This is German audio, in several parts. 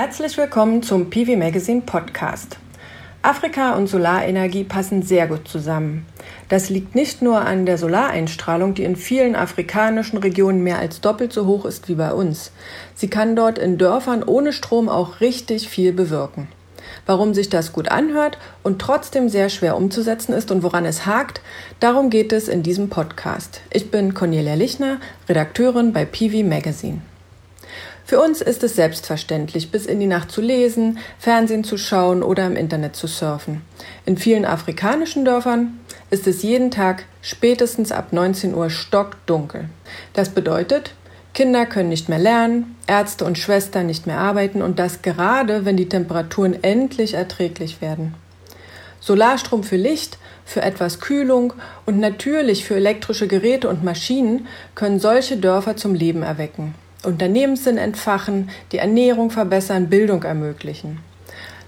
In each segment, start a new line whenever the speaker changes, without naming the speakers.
Herzlich willkommen zum PV Magazine Podcast. Afrika und Solarenergie passen sehr gut zusammen. Das liegt nicht nur an der Solareinstrahlung, die in vielen afrikanischen Regionen mehr als doppelt so hoch ist wie bei uns. Sie kann dort in Dörfern ohne Strom auch richtig viel bewirken. Warum sich das gut anhört und trotzdem sehr schwer umzusetzen ist und woran es hakt, darum geht es in diesem Podcast. Ich bin Cornelia Lichner, Redakteurin bei PV Magazine. Für uns ist es selbstverständlich, bis in die Nacht zu lesen, Fernsehen zu schauen oder im Internet zu surfen. In vielen afrikanischen Dörfern ist es jeden Tag spätestens ab 19 Uhr stockdunkel. Das bedeutet, Kinder können nicht mehr lernen, Ärzte und Schwestern nicht mehr arbeiten und das gerade, wenn die Temperaturen endlich erträglich werden. Solarstrom für Licht, für etwas Kühlung und natürlich für elektrische Geräte und Maschinen können solche Dörfer zum Leben erwecken. Unternehmenssinn entfachen, die Ernährung verbessern, Bildung ermöglichen.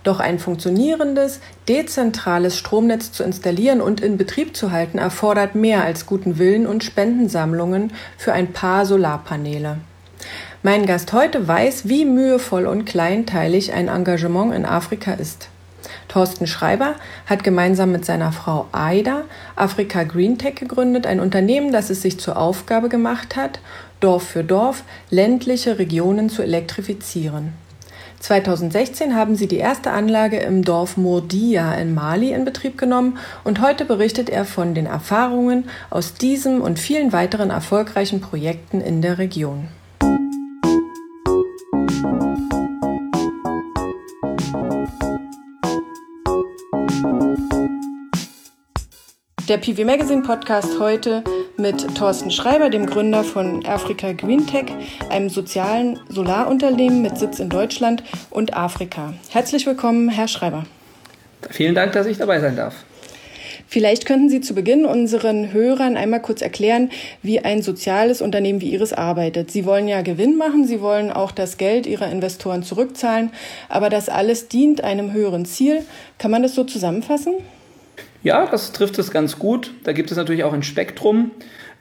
Doch ein funktionierendes, dezentrales Stromnetz zu installieren und in Betrieb zu halten, erfordert mehr als guten Willen und Spendensammlungen für ein paar Solarpaneele. Mein Gast heute weiß, wie mühevoll und kleinteilig ein Engagement in Afrika ist. Thorsten Schreiber hat gemeinsam mit seiner Frau Aida Afrika Green Tech gegründet, ein Unternehmen, das es sich zur Aufgabe gemacht hat, Dorf für Dorf ländliche Regionen zu elektrifizieren. 2016 haben sie die erste Anlage im Dorf Murdia in Mali in Betrieb genommen und heute berichtet er von den Erfahrungen aus diesem und vielen weiteren erfolgreichen Projekten in der Region. Der PV Magazine Podcast heute mit Thorsten Schreiber, dem Gründer von Afrika Green Tech, einem sozialen Solarunternehmen mit Sitz in Deutschland und Afrika. Herzlich willkommen, Herr Schreiber.
Vielen Dank, dass ich dabei sein darf.
Vielleicht könnten Sie zu Beginn unseren Hörern einmal kurz erklären, wie ein soziales Unternehmen wie Ihres arbeitet. Sie wollen ja Gewinn machen, Sie wollen auch das Geld Ihrer Investoren zurückzahlen, aber das alles dient einem höheren Ziel. Kann man das so zusammenfassen?
Ja, das trifft es ganz gut. Da gibt es natürlich auch ein Spektrum.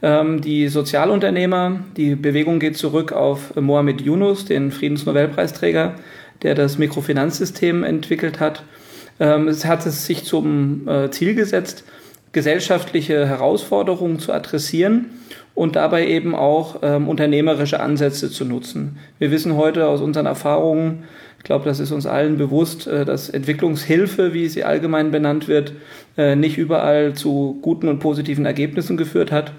Ähm, die Sozialunternehmer, die Bewegung geht zurück auf Mohamed Yunus, den Friedensnobelpreisträger, der das Mikrofinanzsystem entwickelt hat. Ähm, es hat es sich zum äh, Ziel gesetzt, gesellschaftliche Herausforderungen zu adressieren und dabei eben auch ähm, unternehmerische Ansätze zu nutzen. Wir wissen heute aus unseren Erfahrungen, ich glaube, das ist uns allen bewusst, äh, dass Entwicklungshilfe, wie sie allgemein benannt wird, äh, nicht überall zu guten und positiven Ergebnissen geführt hat.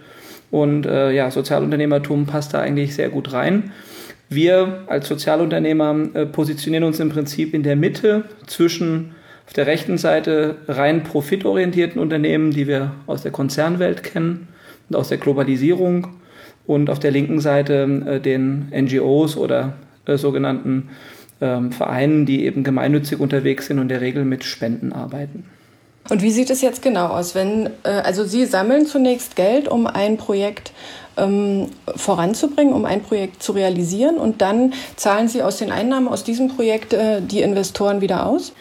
Und äh, ja, Sozialunternehmertum passt da eigentlich sehr gut rein. Wir als Sozialunternehmer positionieren uns im Prinzip in der Mitte zwischen auf der rechten Seite rein profitorientierten Unternehmen, die wir aus der Konzernwelt kennen und aus der Globalisierung und auf der linken Seite den NGOs oder sogenannten ähm, Vereinen, die eben gemeinnützig unterwegs sind und in der Regel mit Spenden arbeiten.
Und wie sieht es jetzt genau aus? Wenn, äh, also Sie sammeln zunächst Geld, um ein Projekt ähm, voranzubringen, um ein Projekt zu realisieren und dann zahlen Sie aus den Einnahmen aus diesem Projekt äh, die Investoren wieder aus?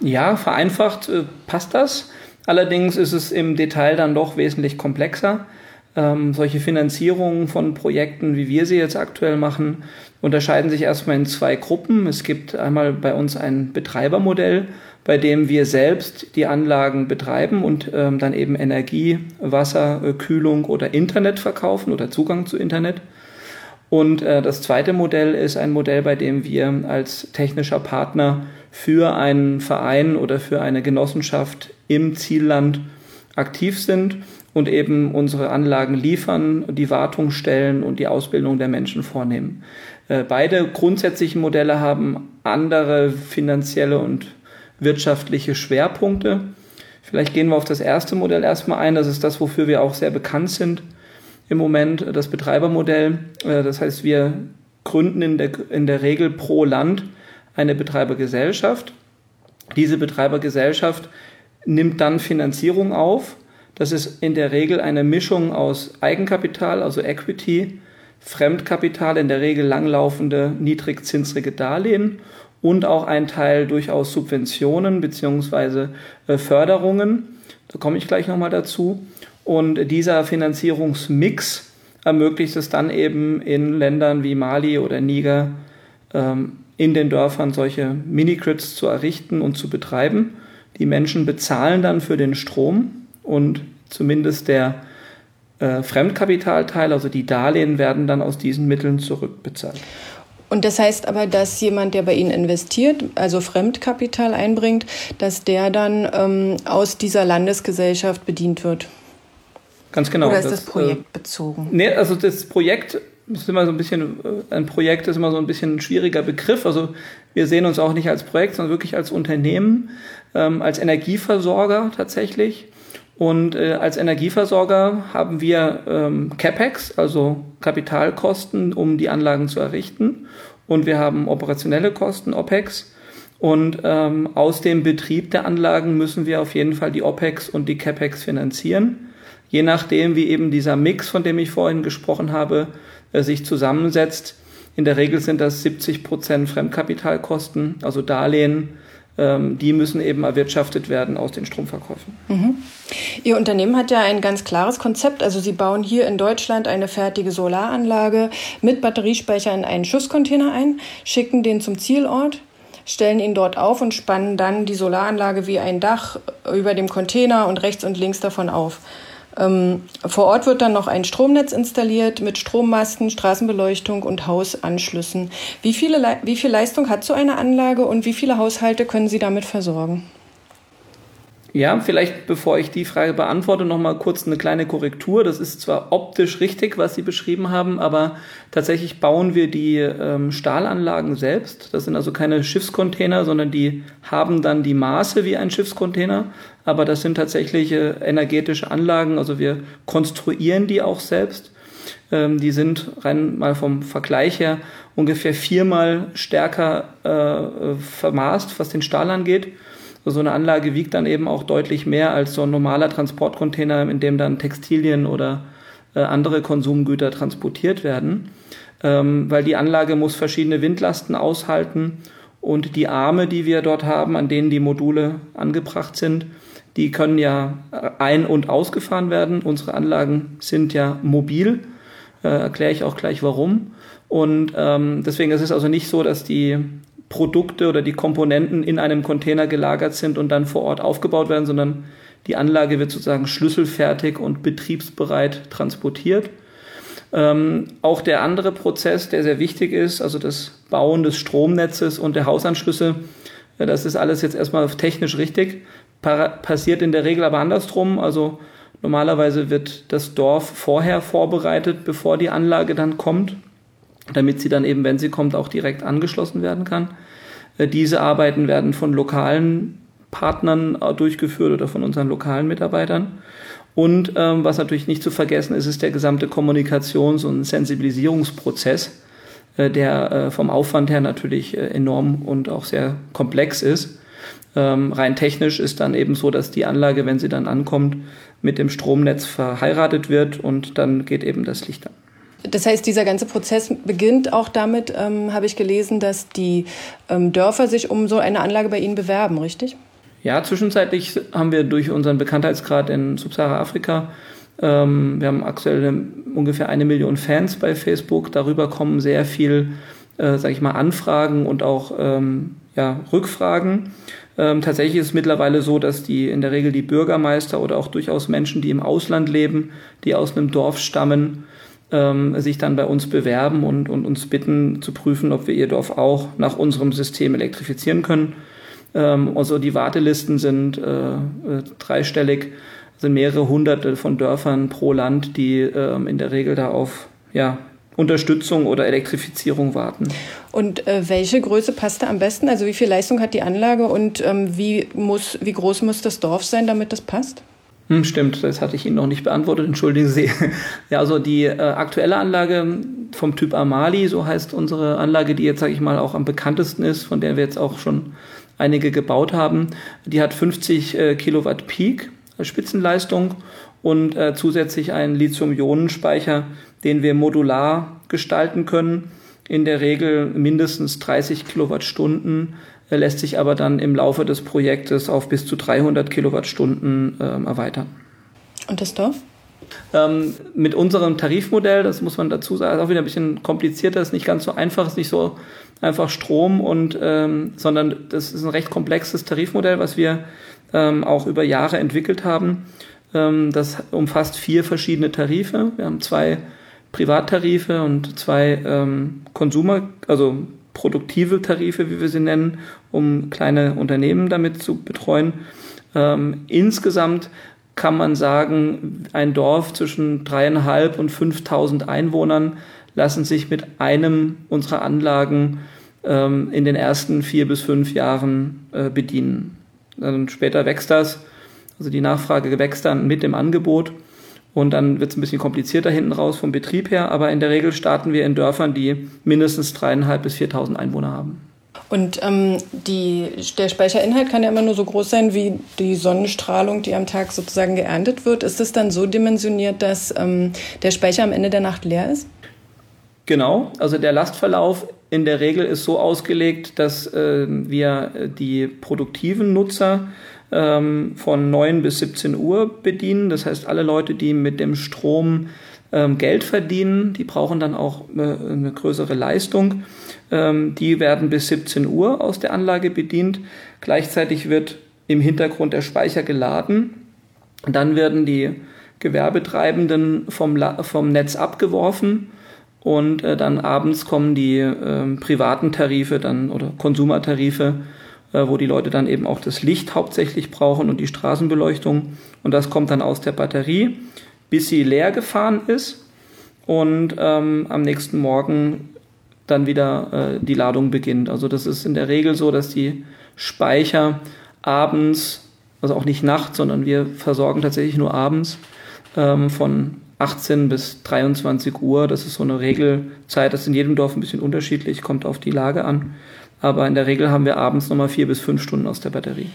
Ja, vereinfacht äh, passt das. Allerdings ist es im Detail dann doch wesentlich komplexer. Ähm, solche Finanzierungen von Projekten, wie wir sie jetzt aktuell machen, unterscheiden sich erstmal in zwei Gruppen. Es gibt einmal bei uns ein Betreibermodell, bei dem wir selbst die Anlagen betreiben und ähm, dann eben Energie, Wasser, äh, Kühlung oder Internet verkaufen oder Zugang zu Internet. Und äh, das zweite Modell ist ein Modell, bei dem wir als technischer Partner für einen Verein oder für eine Genossenschaft im Zielland aktiv sind und eben unsere Anlagen liefern, die Wartung stellen und die Ausbildung der Menschen vornehmen. Äh, beide grundsätzlichen Modelle haben andere finanzielle und wirtschaftliche Schwerpunkte. Vielleicht gehen wir auf das erste Modell erstmal ein. Das ist das, wofür wir auch sehr bekannt sind im Moment, das Betreibermodell. Äh, das heißt, wir gründen in der, in der Regel pro Land eine Betreibergesellschaft. Diese Betreibergesellschaft nimmt dann Finanzierung auf das ist in der Regel eine Mischung aus Eigenkapital, also Equity, Fremdkapital, in der Regel langlaufende, niedrigzinsrige Darlehen und auch ein Teil durchaus Subventionen beziehungsweise äh, Förderungen. Da komme ich gleich nochmal dazu. Und dieser Finanzierungsmix ermöglicht es dann eben in Ländern wie Mali oder Niger, ähm, in den Dörfern solche Mini-Grids zu errichten und zu betreiben. Die Menschen bezahlen dann für den Strom und zumindest der äh, Fremdkapitalteil, also die Darlehen, werden dann aus diesen Mitteln zurückbezahlt.
Und das heißt aber, dass jemand, der bei Ihnen investiert, also Fremdkapital einbringt, dass der dann ähm, aus dieser Landesgesellschaft bedient wird.
Ganz genau.
Oder ist das, das Projekt äh, bezogen?
Nee, also das Projekt ist immer so ein bisschen, äh, ein Projekt ist immer so ein bisschen ein schwieriger Begriff. Also wir sehen uns auch nicht als Projekt, sondern wirklich als Unternehmen, ähm, als Energieversorger tatsächlich. Und äh, als Energieversorger haben wir ähm, CapEx, also Kapitalkosten, um die Anlagen zu errichten. Und wir haben operationelle Kosten, OPEX. Und ähm, aus dem Betrieb der Anlagen müssen wir auf jeden Fall die OPEX und die CapEx finanzieren. Je nachdem, wie eben dieser Mix, von dem ich vorhin gesprochen habe, äh, sich zusammensetzt. In der Regel sind das 70 Prozent Fremdkapitalkosten, also Darlehen, die müssen eben erwirtschaftet werden aus den Stromverkäufen.
Mhm. Ihr Unternehmen hat ja ein ganz klares Konzept. Also Sie bauen hier in Deutschland eine fertige Solaranlage mit Batteriespeicher in einen Schusscontainer ein, schicken den zum Zielort, stellen ihn dort auf und spannen dann die Solaranlage wie ein Dach über dem Container und rechts und links davon auf. Ähm, vor Ort wird dann noch ein Stromnetz installiert mit Strommasten, Straßenbeleuchtung und Hausanschlüssen. Wie, viele, wie viel Leistung hat so eine Anlage und wie viele Haushalte können Sie damit versorgen?
Ja, vielleicht bevor ich die Frage beantworte, noch mal kurz eine kleine Korrektur. Das ist zwar optisch richtig, was Sie beschrieben haben, aber tatsächlich bauen wir die ähm, Stahlanlagen selbst. Das sind also keine Schiffscontainer, sondern die haben dann die Maße wie ein Schiffscontainer, aber das sind tatsächlich äh, energetische Anlagen. Also wir konstruieren die auch selbst. Ähm, die sind rein mal vom Vergleich her ungefähr viermal stärker äh, vermaßt, was den Stahl angeht so eine Anlage wiegt dann eben auch deutlich mehr als so ein normaler Transportcontainer, in dem dann Textilien oder äh, andere Konsumgüter transportiert werden, ähm, weil die Anlage muss verschiedene Windlasten aushalten und die Arme, die wir dort haben, an denen die Module angebracht sind, die können ja ein- und ausgefahren werden. Unsere Anlagen sind ja mobil, äh, erkläre ich auch gleich warum. Und ähm, deswegen ist es also nicht so, dass die Produkte oder die Komponenten in einem Container gelagert sind und dann vor Ort aufgebaut werden, sondern die Anlage wird sozusagen schlüsselfertig und betriebsbereit transportiert. Ähm, auch der andere Prozess, der sehr wichtig ist, also das Bauen des Stromnetzes und der Hausanschlüsse, ja, das ist alles jetzt erstmal technisch richtig, passiert in der Regel aber andersrum. Also normalerweise wird das Dorf vorher vorbereitet, bevor die Anlage dann kommt damit sie dann eben, wenn sie kommt, auch direkt angeschlossen werden kann. Äh, diese Arbeiten werden von lokalen Partnern äh, durchgeführt oder von unseren lokalen Mitarbeitern. Und ähm, was natürlich nicht zu vergessen ist, ist der gesamte Kommunikations- und Sensibilisierungsprozess, äh, der äh, vom Aufwand her natürlich äh, enorm und auch sehr komplex ist. Ähm, rein technisch ist dann eben so, dass die Anlage, wenn sie dann ankommt, mit dem Stromnetz verheiratet wird und dann geht eben das Licht an.
Das heißt, dieser ganze Prozess beginnt auch damit, ähm, habe ich gelesen, dass die ähm, Dörfer sich um so eine Anlage bei Ihnen bewerben, richtig?
Ja, zwischenzeitlich haben wir durch unseren Bekanntheitsgrad in Subsahara-Afrika, ähm, wir haben aktuell ungefähr eine Million Fans bei Facebook, darüber kommen sehr viel, äh, sage ich mal, Anfragen und auch ähm, ja, Rückfragen. Ähm, tatsächlich ist es mittlerweile so, dass die in der Regel die Bürgermeister oder auch durchaus Menschen, die im Ausland leben, die aus einem Dorf stammen, ähm, sich dann bei uns bewerben und, und uns bitten zu prüfen, ob wir ihr Dorf auch nach unserem System elektrifizieren können. Ähm, also die Wartelisten sind äh, äh, dreistellig, sind mehrere hunderte von Dörfern pro Land, die ähm, in der Regel da auf ja, Unterstützung oder Elektrifizierung warten.
Und äh, welche Größe passt da am besten? Also wie viel Leistung hat die Anlage und ähm, wie, muss, wie groß muss das Dorf sein, damit das passt?
Hm, stimmt, das hatte ich Ihnen noch nicht beantwortet, entschuldigen Sie. Ja, also die äh, aktuelle Anlage vom Typ Amali, so heißt unsere Anlage, die jetzt, sage ich mal, auch am bekanntesten ist, von der wir jetzt auch schon einige gebaut haben, die hat 50 äh, Kilowatt Peak als Spitzenleistung und äh, zusätzlich einen Lithium-Ionen-Speicher, den wir modular gestalten können. In der Regel mindestens 30 Kilowattstunden lässt sich aber dann im Laufe des Projektes auf bis zu 300 Kilowattstunden äh, erweitern.
Und das Dorf?
Ähm, mit unserem Tarifmodell, das muss man dazu sagen, ist auch wieder ein bisschen komplizierter, ist nicht ganz so einfach, ist nicht so einfach Strom und, ähm, sondern das ist ein recht komplexes Tarifmodell, was wir ähm, auch über Jahre entwickelt haben. Ähm, das umfasst vier verschiedene Tarife. Wir haben zwei Privattarife und zwei ähm, Konsumer, also produktive Tarife, wie wir sie nennen, um kleine Unternehmen damit zu betreuen. Ähm, insgesamt kann man sagen, ein Dorf zwischen dreieinhalb und 5000 Einwohnern lassen sich mit einem unserer Anlagen ähm, in den ersten vier bis fünf Jahren äh, bedienen. Dann später wächst das, also die Nachfrage wächst dann mit dem Angebot und dann wird es ein bisschen komplizierter hinten raus vom Betrieb her, aber in der Regel starten wir in Dörfern, die mindestens dreieinhalb bis 4.000 Einwohner haben.
Und ähm, die, der Speicherinhalt kann ja immer nur so groß sein wie die Sonnenstrahlung, die am Tag sozusagen geerntet wird. Ist es dann so dimensioniert, dass ähm, der Speicher am Ende der Nacht leer ist?
Genau, also der Lastverlauf in der Regel ist so ausgelegt, dass äh, wir die produktiven Nutzer ähm, von 9 bis 17 Uhr bedienen. Das heißt, alle Leute, die mit dem Strom ähm, Geld verdienen, die brauchen dann auch äh, eine größere Leistung. Ähm, die werden bis 17 Uhr aus der Anlage bedient. Gleichzeitig wird im Hintergrund der Speicher geladen. Dann werden die Gewerbetreibenden vom, vom Netz abgeworfen und äh, dann abends kommen die äh, privaten Tarife dann oder Konsumertarife, wo die Leute dann eben auch das Licht hauptsächlich brauchen und die Straßenbeleuchtung. Und das kommt dann aus der Batterie, bis sie leer gefahren ist und ähm, am nächsten Morgen dann wieder äh, die Ladung beginnt. Also das ist in der Regel so, dass die Speicher abends, also auch nicht nachts, sondern wir versorgen tatsächlich nur abends ähm, von 18 bis 23 Uhr. Das ist so eine Regelzeit. Das ist in jedem Dorf ein bisschen unterschiedlich, kommt auf die Lage an. Aber in der Regel haben wir abends nochmal vier bis fünf Stunden aus der Batterie.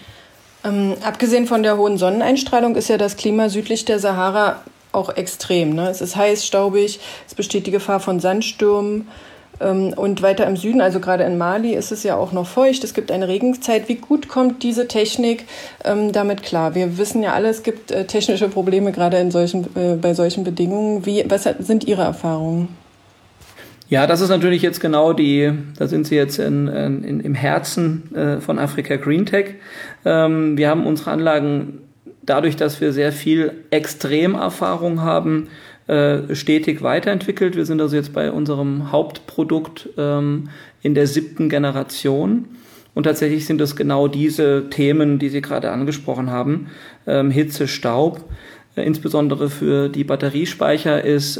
Ähm, abgesehen von der hohen Sonneneinstrahlung ist ja das Klima südlich der Sahara auch extrem. Ne? Es ist heiß, staubig, es besteht die Gefahr von Sandstürmen. Ähm, und weiter im Süden, also gerade in Mali, ist es ja auch noch feucht. Es gibt eine Regenzeit. Wie gut kommt diese Technik ähm, damit klar? Wir wissen ja alle, es gibt äh, technische Probleme gerade in solchen, äh, bei solchen Bedingungen. Wie, was sind Ihre Erfahrungen?
Ja, das ist natürlich jetzt genau die, da sind Sie jetzt in, in, im Herzen äh, von Afrika Green Tech. Ähm, wir haben unsere Anlagen dadurch, dass wir sehr viel Extremerfahrung haben, äh, stetig weiterentwickelt. Wir sind also jetzt bei unserem Hauptprodukt ähm, in der siebten Generation. Und tatsächlich sind es genau diese Themen, die Sie gerade angesprochen haben. Ähm, Hitze, Staub. Äh, insbesondere für die Batteriespeicher ist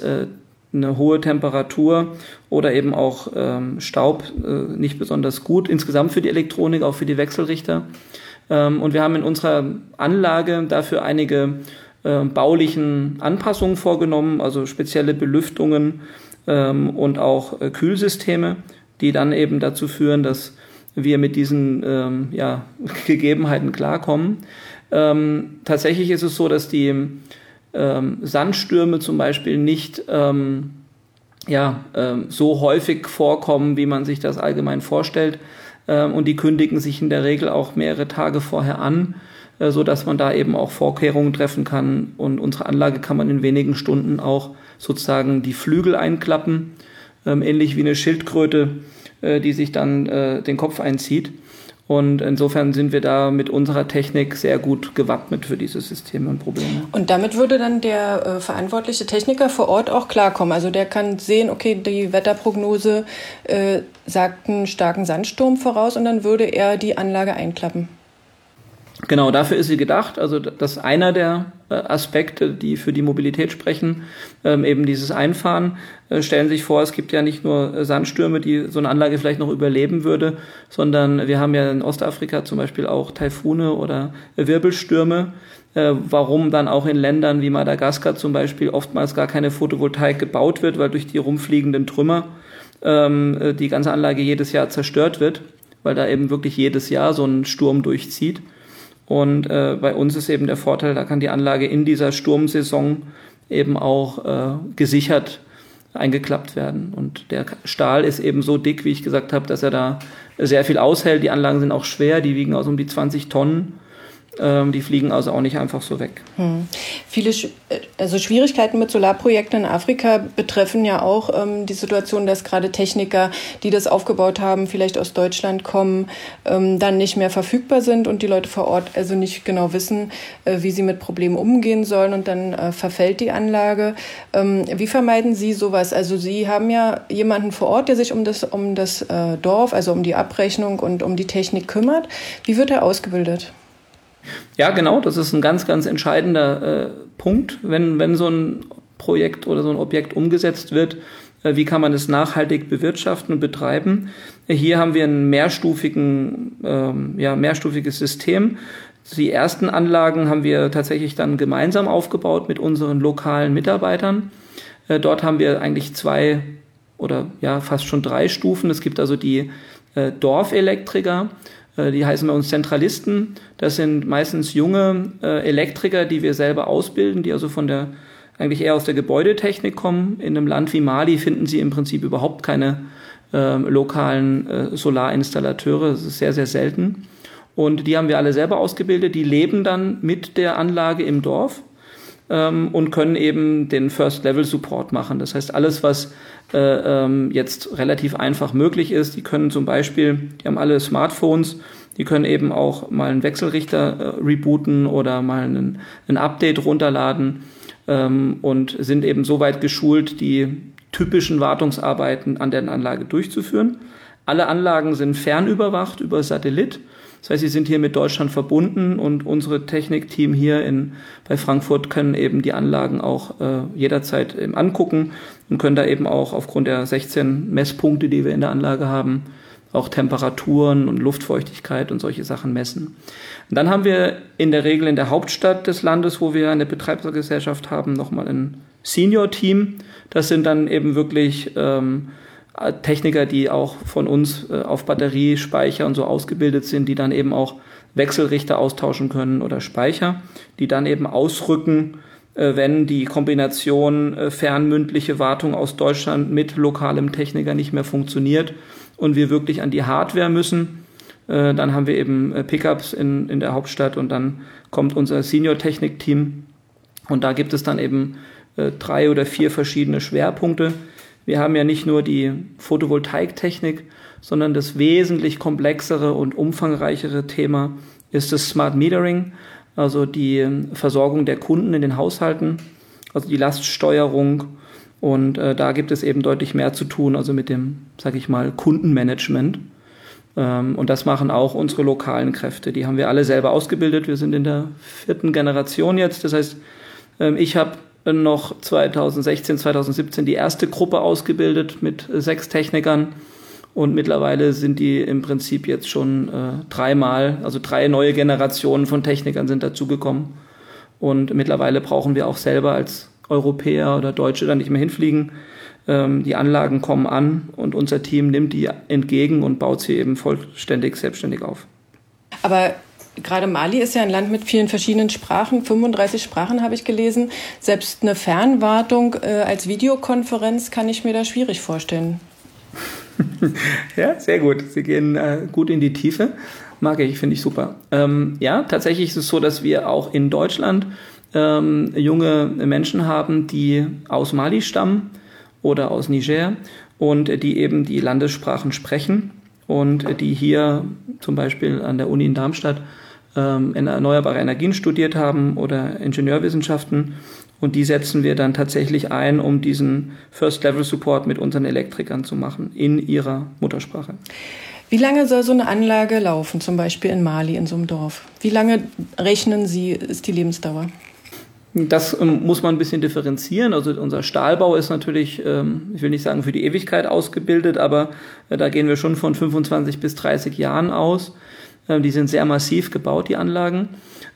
eine hohe Temperatur oder eben auch ähm, Staub äh, nicht besonders gut. Insgesamt für die Elektronik, auch für die Wechselrichter. Ähm, und wir haben in unserer Anlage dafür einige äh, baulichen Anpassungen vorgenommen, also spezielle Belüftungen ähm, und auch äh, Kühlsysteme, die dann eben dazu führen, dass wir mit diesen ähm, ja, Gegebenheiten klarkommen. Ähm, tatsächlich ist es so, dass die ähm, Sandstürme zum Beispiel nicht ähm, ja, ähm, so häufig vorkommen, wie man sich das allgemein vorstellt. und die kündigen sich in der Regel auch mehrere Tage vorher an. Äh, so dass man da eben auch Vorkehrungen treffen kann. Und unsere Anlage kann man in wenigen Stunden auch sozusagen die Flügel einklappen, ähm, ähnlich wie eine Schildkröte, äh, die sich dann äh, den Kopf einzieht. Und insofern sind wir da mit unserer Technik sehr gut gewappnet für diese Systeme und Probleme.
Und damit würde dann der äh, verantwortliche Techniker vor Ort auch klarkommen. Also der kann sehen, okay, die Wetterprognose äh, sagt einen starken Sandsturm voraus und dann würde er die Anlage einklappen.
Genau, dafür ist sie gedacht. Also das ist einer der äh, Aspekte, die für die Mobilität sprechen, ähm, eben dieses Einfahren. Äh, stellen Sie sich vor, es gibt ja nicht nur äh, Sandstürme, die so eine Anlage vielleicht noch überleben würde, sondern wir haben ja in Ostafrika zum Beispiel auch Taifune oder Wirbelstürme. Warum dann auch in Ländern wie Madagaskar zum Beispiel oftmals gar keine Photovoltaik gebaut wird, weil durch die rumfliegenden Trümmer ähm, die ganze Anlage jedes Jahr zerstört wird, weil da eben wirklich jedes Jahr so ein Sturm durchzieht. Und äh, bei uns ist eben der Vorteil, da kann die Anlage in dieser Sturmsaison eben auch äh, gesichert eingeklappt werden. Und der Stahl ist eben so dick, wie ich gesagt habe, dass er da sehr viel aushält. Die Anlagen sind auch schwer, die wiegen aus um die 20 Tonnen. Ähm, die fliegen also auch nicht einfach so weg. Hm.
Viele äh, also Schwierigkeiten mit Solarprojekten in Afrika betreffen ja auch ähm, die Situation, dass gerade Techniker, die das aufgebaut haben, vielleicht aus Deutschland kommen, ähm, dann nicht mehr verfügbar sind und die Leute vor Ort also nicht genau wissen, äh, wie sie mit Problemen umgehen sollen und dann äh, verfällt die Anlage. Ähm, wie vermeiden Sie sowas? Also Sie haben ja jemanden vor Ort, der sich um das, um das äh, Dorf, also um die Abrechnung und um die Technik kümmert. Wie wird er ausgebildet?
Ja, genau, das ist ein ganz, ganz entscheidender äh, Punkt, wenn, wenn so ein Projekt oder so ein Objekt umgesetzt wird. Äh, wie kann man es nachhaltig bewirtschaften und betreiben? Hier haben wir ein mehrstufigen, ähm, ja, mehrstufiges System. Die ersten Anlagen haben wir tatsächlich dann gemeinsam aufgebaut mit unseren lokalen Mitarbeitern. Äh, dort haben wir eigentlich zwei oder ja fast schon drei Stufen. Es gibt also die äh, Dorfelektriker, die heißen bei uns Zentralisten. Das sind meistens junge äh, Elektriker, die wir selber ausbilden, die also von der eigentlich eher aus der Gebäudetechnik kommen. In einem Land wie Mali finden sie im Prinzip überhaupt keine äh, lokalen äh, Solarinstallateure. Das ist sehr, sehr selten. Und die haben wir alle selber ausgebildet. Die leben dann mit der Anlage im Dorf ähm, und können eben den First-Level-Support machen. Das heißt, alles, was äh, ähm, jetzt relativ einfach möglich ist, die können zum Beispiel, die haben alle Smartphones, die können eben auch mal einen Wechselrichter äh, rebooten oder mal einen, ein Update runterladen ähm, und sind eben so weit geschult, die typischen Wartungsarbeiten an der Anlage durchzuführen. Alle Anlagen sind fernüberwacht über Satellit. Das heißt, sie sind hier mit Deutschland verbunden und unsere Technikteam hier in, bei Frankfurt können eben die Anlagen auch äh, jederzeit eben angucken und können da eben auch aufgrund der 16 Messpunkte, die wir in der Anlage haben, auch Temperaturen und Luftfeuchtigkeit und solche Sachen messen. Und dann haben wir in der Regel in der Hauptstadt des Landes, wo wir eine Betreibergesellschaft haben, nochmal ein Senior-Team. Das sind dann eben wirklich ähm, Techniker, die auch von uns äh, auf Batteriespeicher und so ausgebildet sind, die dann eben auch Wechselrichter austauschen können oder Speicher, die dann eben ausrücken, äh, wenn die Kombination äh, fernmündliche Wartung aus Deutschland mit lokalem Techniker nicht mehr funktioniert und wir wirklich an die Hardware müssen. Dann haben wir eben Pickups in, in der Hauptstadt und dann kommt unser Senior-Technik-Team und da gibt es dann eben drei oder vier verschiedene Schwerpunkte wir haben ja nicht nur die Photovoltaiktechnik, sondern das wesentlich komplexere und umfangreichere Thema ist das Smart Metering, also die Versorgung der Kunden in den Haushalten, also die Laststeuerung. Und äh, da gibt es eben deutlich mehr zu tun, also mit dem, sag ich mal, Kundenmanagement. Ähm, und das machen auch unsere lokalen Kräfte. Die haben wir alle selber ausgebildet. Wir sind in der vierten Generation jetzt. Das heißt, ähm, ich habe noch 2016, 2017 die erste Gruppe ausgebildet mit sechs Technikern. Und mittlerweile sind die im Prinzip jetzt schon äh, dreimal, also drei neue Generationen von Technikern sind dazugekommen. Und mittlerweile brauchen wir auch selber als Europäer oder Deutsche da nicht mehr hinfliegen. Ähm, die Anlagen kommen an und unser Team nimmt die entgegen und baut sie eben vollständig selbstständig auf.
Aber gerade Mali ist ja ein Land mit vielen verschiedenen Sprachen, 35 Sprachen habe ich gelesen. Selbst eine Fernwartung äh, als Videokonferenz kann ich mir da schwierig vorstellen.
ja, sehr gut. Sie gehen äh, gut in die Tiefe. Mag ich, finde ich super. Ähm, ja, tatsächlich ist es so, dass wir auch in Deutschland ähm, junge Menschen haben, die aus Mali stammen oder aus Niger und die eben die Landessprachen sprechen und die hier zum Beispiel an der Uni in Darmstadt ähm, in erneuerbare Energien studiert haben oder Ingenieurwissenschaften. Und die setzen wir dann tatsächlich ein, um diesen First-Level-Support mit unseren Elektrikern zu machen in ihrer Muttersprache.
Wie lange soll so eine Anlage laufen, zum Beispiel in Mali, in so einem Dorf? Wie lange rechnen Sie, ist die Lebensdauer?
Das ähm, muss man ein bisschen differenzieren. Also unser Stahlbau ist natürlich, ähm, ich will nicht sagen für die Ewigkeit ausgebildet, aber äh, da gehen wir schon von 25 bis 30 Jahren aus. Ähm, die sind sehr massiv gebaut, die Anlagen.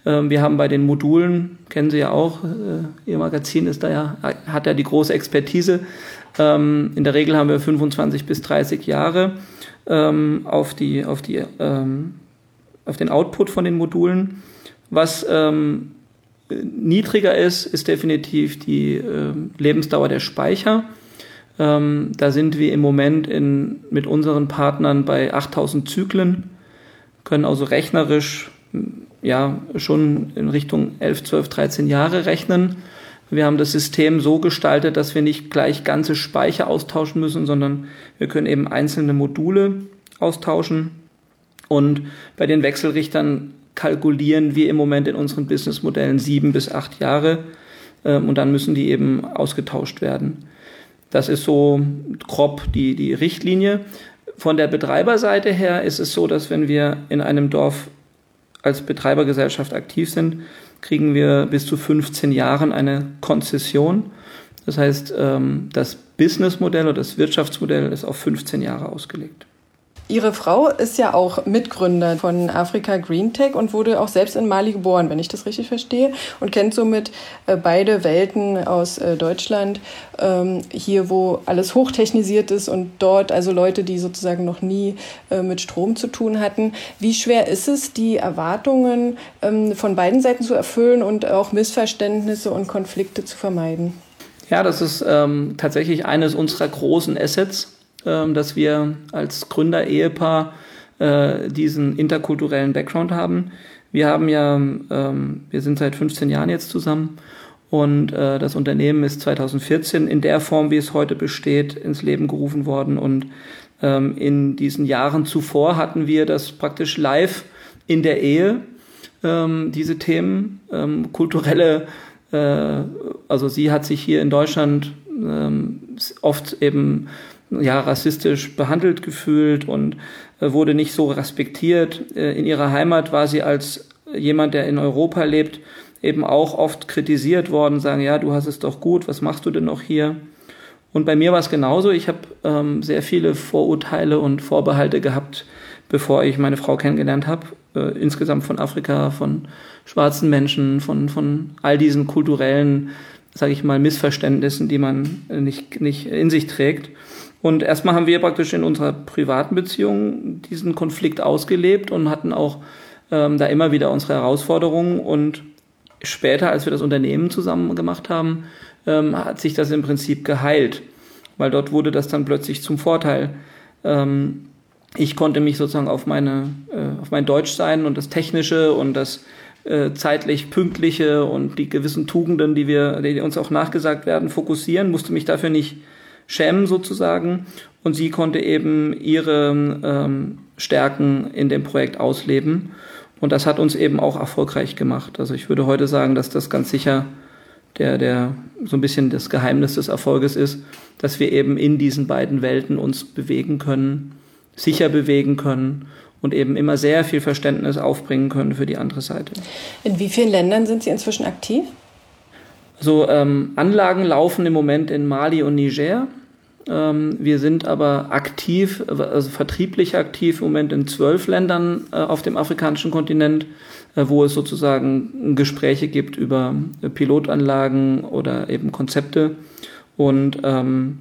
Ähm, wir haben bei den Modulen, kennen Sie ja auch, äh, Ihr Magazin ist da ja, hat ja die große Expertise. Ähm, in der Regel haben wir 25 bis 30 Jahre auf, die, auf, die, auf den Output von den Modulen. Was niedriger ist, ist definitiv die Lebensdauer der Speicher. da sind wir im Moment in, mit unseren Partnern bei 8000 Zyklen können also rechnerisch ja schon in Richtung 11, 12, 13 Jahre rechnen. Wir haben das System so gestaltet, dass wir nicht gleich ganze Speicher austauschen müssen, sondern wir können eben einzelne Module austauschen. Und bei den Wechselrichtern kalkulieren wir im Moment in unseren Businessmodellen sieben bis acht Jahre. Ähm, und dann müssen die eben ausgetauscht werden. Das ist so grob die, die Richtlinie. Von der Betreiberseite her ist es so, dass wenn wir in einem Dorf als Betreibergesellschaft aktiv sind, kriegen wir bis zu 15 Jahren eine Konzession. Das heißt, ähm, das Businessmodell oder das Wirtschaftsmodell ist auf 15 Jahre ausgelegt.
Ihre Frau ist ja auch Mitgründer von Afrika Green Tech und wurde auch selbst in Mali geboren, wenn ich das richtig verstehe, und kennt somit äh, beide Welten aus äh, Deutschland, ähm, hier wo alles hochtechnisiert ist und dort also Leute, die sozusagen noch nie äh, mit Strom zu tun hatten. Wie schwer ist es, die Erwartungen ähm, von beiden Seiten zu erfüllen und auch Missverständnisse und Konflikte zu vermeiden?
Ja, das ist ähm, tatsächlich eines unserer großen Assets dass wir als Gründer-Ehepaar äh, diesen interkulturellen Background haben. Wir haben ja, ähm, wir sind seit 15 Jahren jetzt zusammen und äh, das Unternehmen ist 2014 in der Form, wie es heute besteht, ins Leben gerufen worden. Und ähm, in diesen Jahren zuvor hatten wir das praktisch live in der Ehe, ähm, diese Themen, ähm, kulturelle, äh, also sie hat sich hier in Deutschland ähm, oft eben ja, rassistisch behandelt gefühlt und äh, wurde nicht so respektiert. Äh, in ihrer Heimat war sie als jemand, der in Europa lebt, eben auch oft kritisiert worden, sagen, ja, du hast es doch gut, was machst du denn noch hier? Und bei mir war es genauso. Ich habe ähm, sehr viele Vorurteile und Vorbehalte gehabt, bevor ich meine Frau kennengelernt habe. Äh, insgesamt von Afrika, von schwarzen Menschen, von, von all diesen kulturellen, sage ich mal, Missverständnissen, die man nicht, nicht in sich trägt. Und erstmal haben wir praktisch in unserer privaten Beziehung diesen Konflikt ausgelebt und hatten auch ähm, da immer wieder unsere Herausforderungen. Und später, als wir das Unternehmen zusammen gemacht haben, ähm, hat sich das im Prinzip geheilt, weil dort wurde das dann plötzlich zum Vorteil. Ähm, ich konnte mich sozusagen auf meine, äh, auf mein Deutsch sein und das Technische und das äh, zeitlich pünktliche und die gewissen Tugenden, die wir, die uns auch nachgesagt werden, fokussieren, musste mich dafür nicht schämen sozusagen. Und sie konnte eben ihre ähm, Stärken in dem Projekt ausleben. Und das hat uns eben auch erfolgreich gemacht. Also ich würde heute sagen, dass das ganz sicher der, der so ein bisschen das Geheimnis des Erfolges ist, dass wir eben in diesen beiden Welten uns bewegen können, sicher bewegen können und eben immer sehr viel Verständnis aufbringen können für die andere Seite.
In wie vielen Ländern sind Sie inzwischen aktiv?
Also ähm, Anlagen laufen im Moment in Mali und Niger. Ähm, wir sind aber aktiv, also vertrieblich aktiv im Moment in zwölf Ländern äh, auf dem afrikanischen Kontinent, äh, wo es sozusagen Gespräche gibt über Pilotanlagen oder eben Konzepte. Und ähm,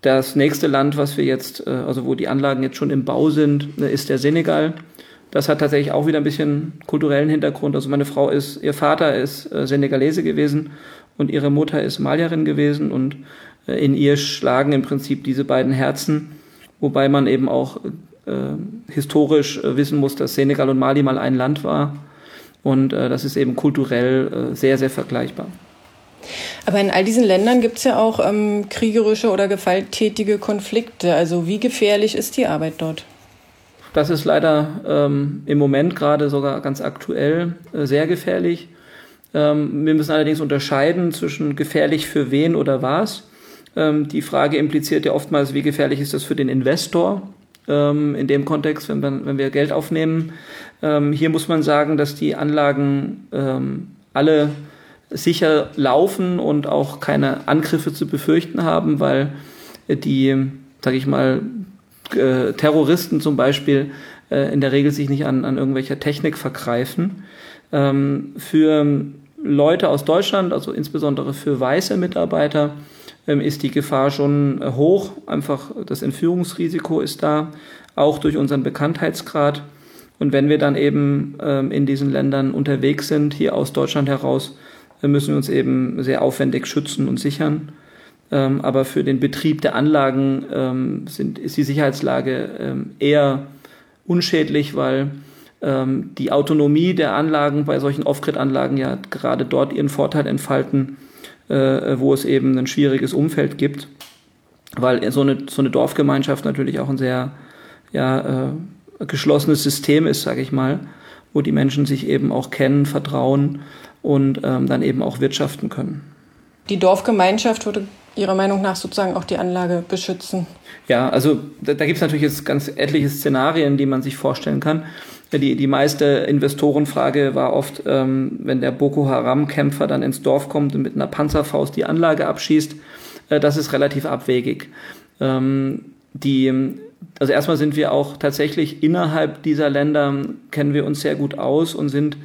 das nächste Land, was wir jetzt, äh, also wo die Anlagen jetzt schon im Bau sind, ist der Senegal. Das hat tatsächlich auch wieder ein bisschen kulturellen Hintergrund. Also meine Frau ist, ihr Vater ist Senegalese gewesen und ihre Mutter ist Malierin gewesen und äh, in ihr schlagen im Prinzip diese beiden Herzen, wobei man eben auch äh, historisch äh, wissen muss, dass Senegal und Mali mal ein Land war. Und äh, das ist eben kulturell äh, sehr, sehr vergleichbar.
Aber in all diesen Ländern gibt es ja auch ähm, kriegerische oder gewalttätige Konflikte. Also wie gefährlich ist die Arbeit dort?
Das ist leider ähm, im Moment gerade sogar ganz aktuell äh, sehr gefährlich. Ähm, wir müssen allerdings unterscheiden zwischen gefährlich für wen oder was. Ähm, die Frage impliziert ja oftmals, wie gefährlich ist das für den Investor? Ähm, in dem Kontext, wenn wir, wenn wir Geld aufnehmen. Hier muss man sagen, dass die Anlagen alle sicher laufen und auch keine Angriffe zu befürchten haben, weil die, sage ich mal, äh, Terroristen zum Beispiel äh, in der Regel sich nicht an, an irgendwelcher Technik vergreifen. Für Leute aus Deutschland, also insbesondere für weiße Mitarbeiter, ähm, ist die Gefahr schon äh, hoch. Einfach das Entführungsrisiko ist da, auch durch unseren Bekanntheitsgrad. Und wenn wir dann eben ähm, in diesen Ländern unterwegs sind, hier aus Deutschland heraus, äh, müssen wir uns eben sehr aufwendig schützen und sichern. Ähm, aber für den Betrieb der Anlagen ist die Sicherheitslage eher unschädlich, weil ähm, die Autonomie der Anlagen bei solchen Off-Grid-Anlagen ja gerade dort ihren Vorteil entfalten, äh, wo es eben ein schwieriges Umfeld gibt, weil so eine, so eine Dorfgemeinschaft natürlich auch ein sehr ja, äh, geschlossenes System ist, sage ich mal, wo die Menschen sich eben auch kennen, vertrauen und ähm, dann eben auch wirtschaften können.
Die Dorfgemeinschaft würde Ihrer Meinung nach sozusagen auch die Anlage beschützen?
Ja, also da, da gibt es natürlich jetzt ganz etliche Szenarien, die man sich vorstellen kann. Die, die meiste Investorenfrage war oft, ähm, wenn der Boko Haram-Kämpfer dann ins Dorf kommt und mit einer Panzerfaust die Anlage abschießt, äh, das ist relativ abwegig. Ähm, die, also erstmal sind wir auch tatsächlich innerhalb dieser Länder, kennen wir uns sehr gut aus und sind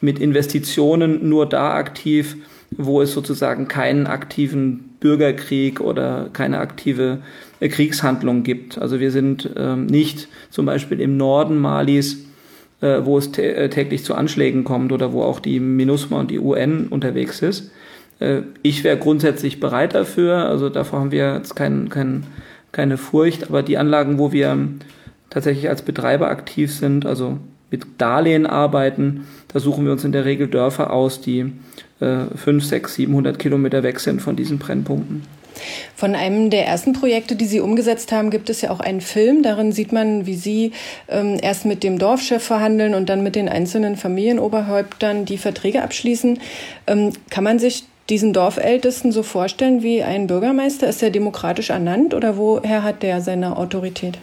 mit Investitionen nur da aktiv, wo es sozusagen keinen aktiven Bürgerkrieg oder keine aktive äh, Kriegshandlung gibt. Also wir sind ähm, nicht zum Beispiel im Norden Malis, äh, wo es äh, täglich zu Anschlägen kommt oder wo auch die MINUSMA und die UN unterwegs ist. Äh, ich wäre grundsätzlich bereit dafür, also davor haben wir jetzt kein, kein, keine Furcht, aber die Anlagen, wo wir tatsächlich als Betreiber aktiv sind, also mit Darlehen arbeiten, da suchen wir uns in der Regel Dörfer aus, die äh, 5, 6, 700 Kilometer weg sind von diesen Brennpunkten.
Von einem der ersten Projekte, die Sie umgesetzt haben, gibt es ja auch einen Film. Darin sieht man, wie Sie ähm, erst mit dem Dorfchef verhandeln und dann mit den einzelnen Familienoberhäuptern die Verträge abschließen. Ähm, kann man sich diesen Dorfältesten so vorstellen wie ein Bürgermeister? Ist er demokratisch ernannt oder woher hat der seine Autorität?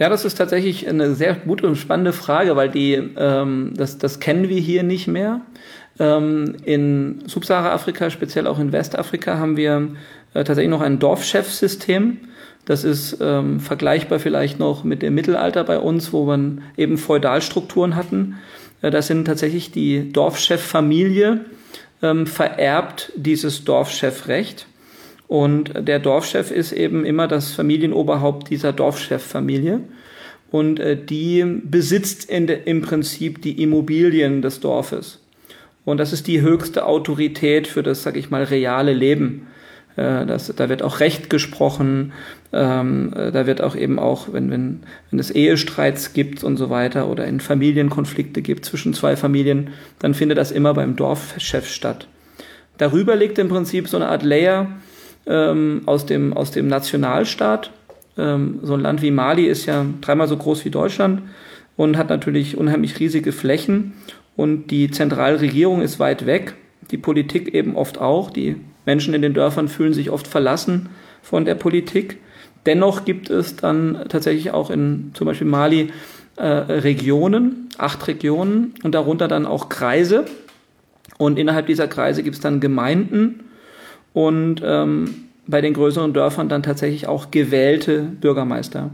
Ja, das ist tatsächlich eine sehr gute und spannende Frage, weil die, ähm, das, das kennen wir hier nicht mehr. Ähm, in Subsahara-Afrika, speziell auch in Westafrika, haben wir äh, tatsächlich noch ein Dorfchefsystem. Das ist ähm, vergleichbar vielleicht noch mit dem Mittelalter bei uns, wo man eben Feudalstrukturen hatten. Äh, das sind tatsächlich die Dorfcheffamilie ähm, vererbt dieses Dorfchefrecht. Und der Dorfchef ist eben immer das Familienoberhaupt dieser Dorfcheffamilie. Und äh, die besitzt de, im Prinzip die Immobilien des Dorfes. Und das ist die höchste Autorität für das, sag ich mal, reale Leben. Äh, das, da wird auch Recht gesprochen, ähm, äh, da wird auch eben auch, wenn, wenn, wenn es Ehestreits gibt und so weiter oder in Familienkonflikte gibt zwischen zwei Familien, dann findet das immer beim Dorfchef statt. Darüber liegt im Prinzip so eine Art Layer ähm, aus, dem, aus dem Nationalstaat. Ähm, so ein Land wie Mali ist ja dreimal so groß wie Deutschland und hat natürlich unheimlich riesige Flächen und die Zentralregierung ist weit weg, die Politik eben oft auch. Die Menschen in den Dörfern fühlen sich oft verlassen von der Politik. Dennoch gibt es dann tatsächlich auch in zum Beispiel Mali äh, Regionen, acht Regionen und darunter dann auch Kreise. Und innerhalb dieser Kreise gibt es dann Gemeinden und ähm, bei den größeren Dörfern dann tatsächlich auch gewählte Bürgermeister.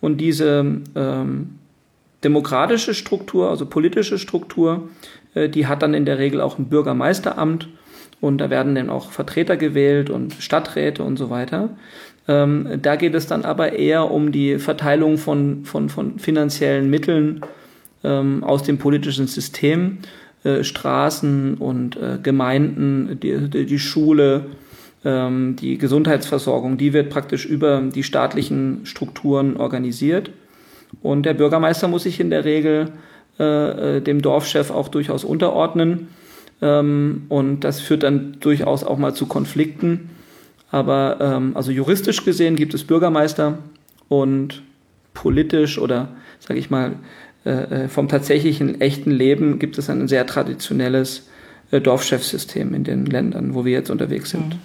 Und diese ähm, demokratische Struktur, also politische Struktur, äh, die hat dann in der Regel auch ein Bürgermeisteramt und da werden dann auch Vertreter gewählt und Stadträte und so weiter. Ähm, da geht es dann aber eher um die Verteilung von, von, von finanziellen Mitteln ähm, aus dem politischen System, äh, Straßen und äh, Gemeinden, die, die, die Schule, ähm, die Gesundheitsversorgung, die wird praktisch über die staatlichen Strukturen organisiert. Und der Bürgermeister muss sich in der Regel äh, äh, dem Dorfchef auch durchaus unterordnen. Ähm, und das führt dann durchaus auch mal zu Konflikten. Aber ähm, also juristisch gesehen gibt es Bürgermeister und politisch oder sage ich mal äh, äh, vom tatsächlichen echten Leben gibt es ein sehr traditionelles äh, Dorfchefsystem in den Ländern, wo wir jetzt unterwegs sind. Mhm.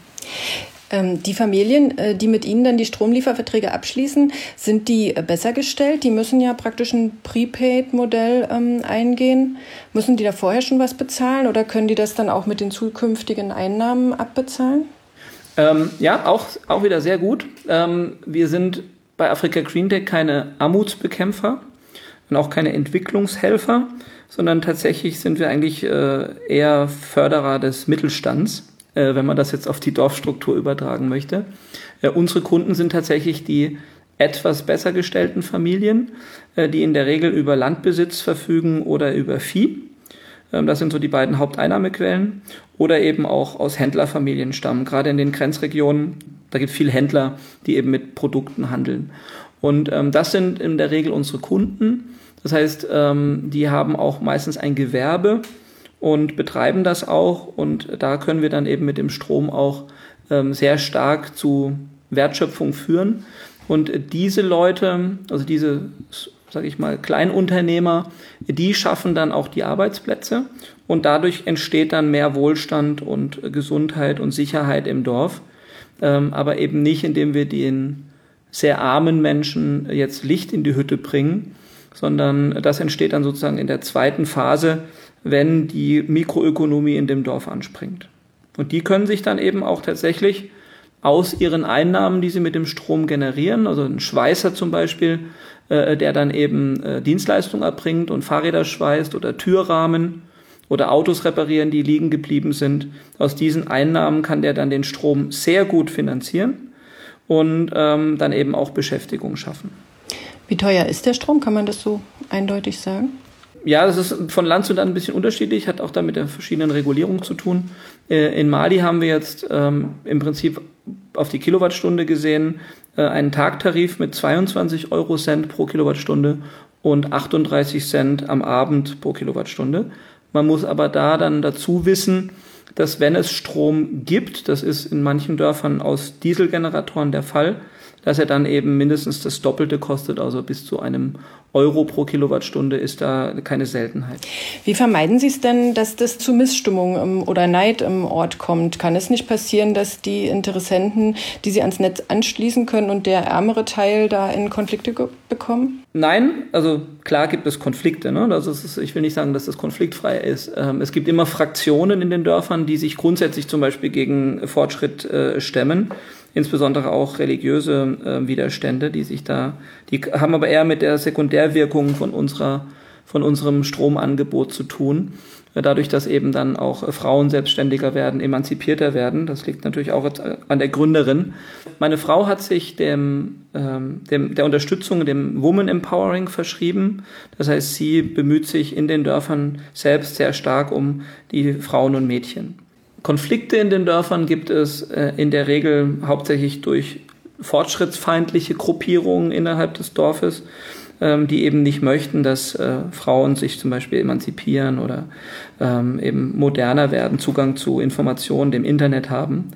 Ähm, die Familien, äh, die mit Ihnen dann die Stromlieferverträge abschließen, sind die äh, besser gestellt? Die müssen ja praktisch ein Prepaid-Modell ähm, eingehen. Müssen die da vorher schon was bezahlen oder können die das dann auch mit den zukünftigen Einnahmen abbezahlen?
Ähm, ja, auch, auch wieder sehr gut. Ähm, wir sind bei Afrika Green Tech keine Armutsbekämpfer und auch keine Entwicklungshelfer, sondern tatsächlich sind wir eigentlich äh, eher Förderer des Mittelstands äh, wenn man das jetzt auf die Dorfstruktur übertragen möchte. Äh, unsere Kunden sind tatsächlich die etwas besser gestellten Familien, äh, die in der Regel über Landbesitz verfügen oder über Vieh. Ähm, das sind so die beiden Haupteinnahmequellen. Oder eben auch aus Händlerfamilien stammen. Gerade in den Grenzregionen, da gibt es viele Händler, die eben mit Produkten handeln. Und ähm, das sind in der Regel unsere Kunden. Das heißt, ähm, die haben auch meistens ein Gewerbe und betreiben das auch. Und da können wir dann eben mit dem Strom auch ähm, sehr stark zu Wertschöpfung führen. Und diese Leute, also diese, sage ich mal, Kleinunternehmer, die schaffen dann auch die Arbeitsplätze und dadurch entsteht dann mehr Wohlstand und Gesundheit und Sicherheit im Dorf. Ähm, aber eben nicht, indem wir den sehr armen Menschen jetzt Licht in die Hütte bringen, sondern das entsteht dann sozusagen in der zweiten Phase, wenn die Mikroökonomie in dem Dorf anspringt. Und die können sich dann eben auch tatsächlich aus ihren Einnahmen, die sie mit dem Strom generieren, also ein Schweißer zum Beispiel, äh, der dann eben äh, Dienstleistungen erbringt und Fahrräder schweißt oder Türrahmen oder Autos reparieren, die liegen geblieben sind. Aus diesen Einnahmen kann der dann den Strom sehr gut finanzieren und ähm, dann eben auch Beschäftigung schaffen.
Wie teuer ist der Strom? Kann man das so eindeutig sagen?
Ja, das ist von Land zu Land ein bisschen unterschiedlich, hat auch damit der verschiedenen Regulierungen zu tun. Äh, in Mali haben wir jetzt ähm, im Prinzip auf die Kilowattstunde gesehen äh, einen Tagtarif mit 22 Euro Cent pro Kilowattstunde und 38 Cent am Abend pro Kilowattstunde. Man muss aber da dann dazu wissen, dass wenn es Strom gibt, das ist in manchen Dörfern aus Dieselgeneratoren der Fall, dass er dann eben mindestens das Doppelte kostet, also bis zu einem Euro pro Kilowattstunde ist da keine Seltenheit.
Wie vermeiden Sie es denn, dass das zu Missstimmung oder Neid im Ort kommt? Kann es nicht passieren, dass die Interessenten, die Sie ans Netz anschließen können und der ärmere Teil da in Konflikte bekommen?
Nein, also klar gibt es Konflikte. Ne? Also ist, ich will nicht sagen, dass das konfliktfrei ist. Ähm, es gibt immer Fraktionen in den Dörfern, die sich grundsätzlich zum Beispiel gegen Fortschritt äh, stemmen insbesondere auch religiöse äh, Widerstände, die sich da, die haben aber eher mit der Sekundärwirkung von unserer, von unserem Stromangebot zu tun. Äh, dadurch, dass eben dann auch äh, Frauen selbstständiger werden, emanzipierter werden. Das liegt natürlich auch äh, an der Gründerin. Meine Frau hat sich dem, ähm, dem, der Unterstützung, dem Woman Empowering verschrieben. Das heißt, sie bemüht sich in den Dörfern selbst sehr stark um die Frauen und Mädchen. Konflikte in den Dörfern gibt es äh, in der Regel hauptsächlich durch fortschrittsfeindliche Gruppierungen innerhalb des Dorfes, ähm, die eben nicht möchten, dass äh, Frauen sich zum Beispiel emanzipieren oder ähm, eben moderner werden, Zugang zu Informationen, dem Internet haben.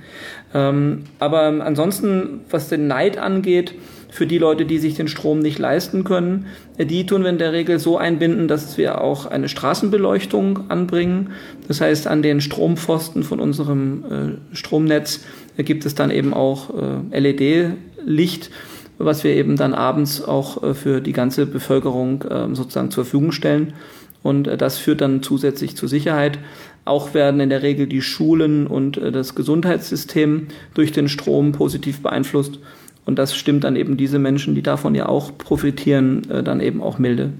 Ähm, aber ansonsten, was den Neid angeht, für die Leute, die sich den Strom nicht leisten können. Die tun wir in der Regel so einbinden, dass wir auch eine Straßenbeleuchtung anbringen. Das heißt, an den Strompfosten von unserem äh, Stromnetz gibt es dann eben auch äh, LED-Licht, was wir eben dann abends auch äh, für die ganze Bevölkerung ähm, sozusagen zur Verfügung stellen. Und das führt dann zusätzlich zur Sicherheit. Auch werden in der Regel die Schulen und das Gesundheitssystem durch den Strom positiv beeinflusst. Und das stimmt dann eben diese Menschen, die davon ja auch profitieren, äh, dann eben auch milde.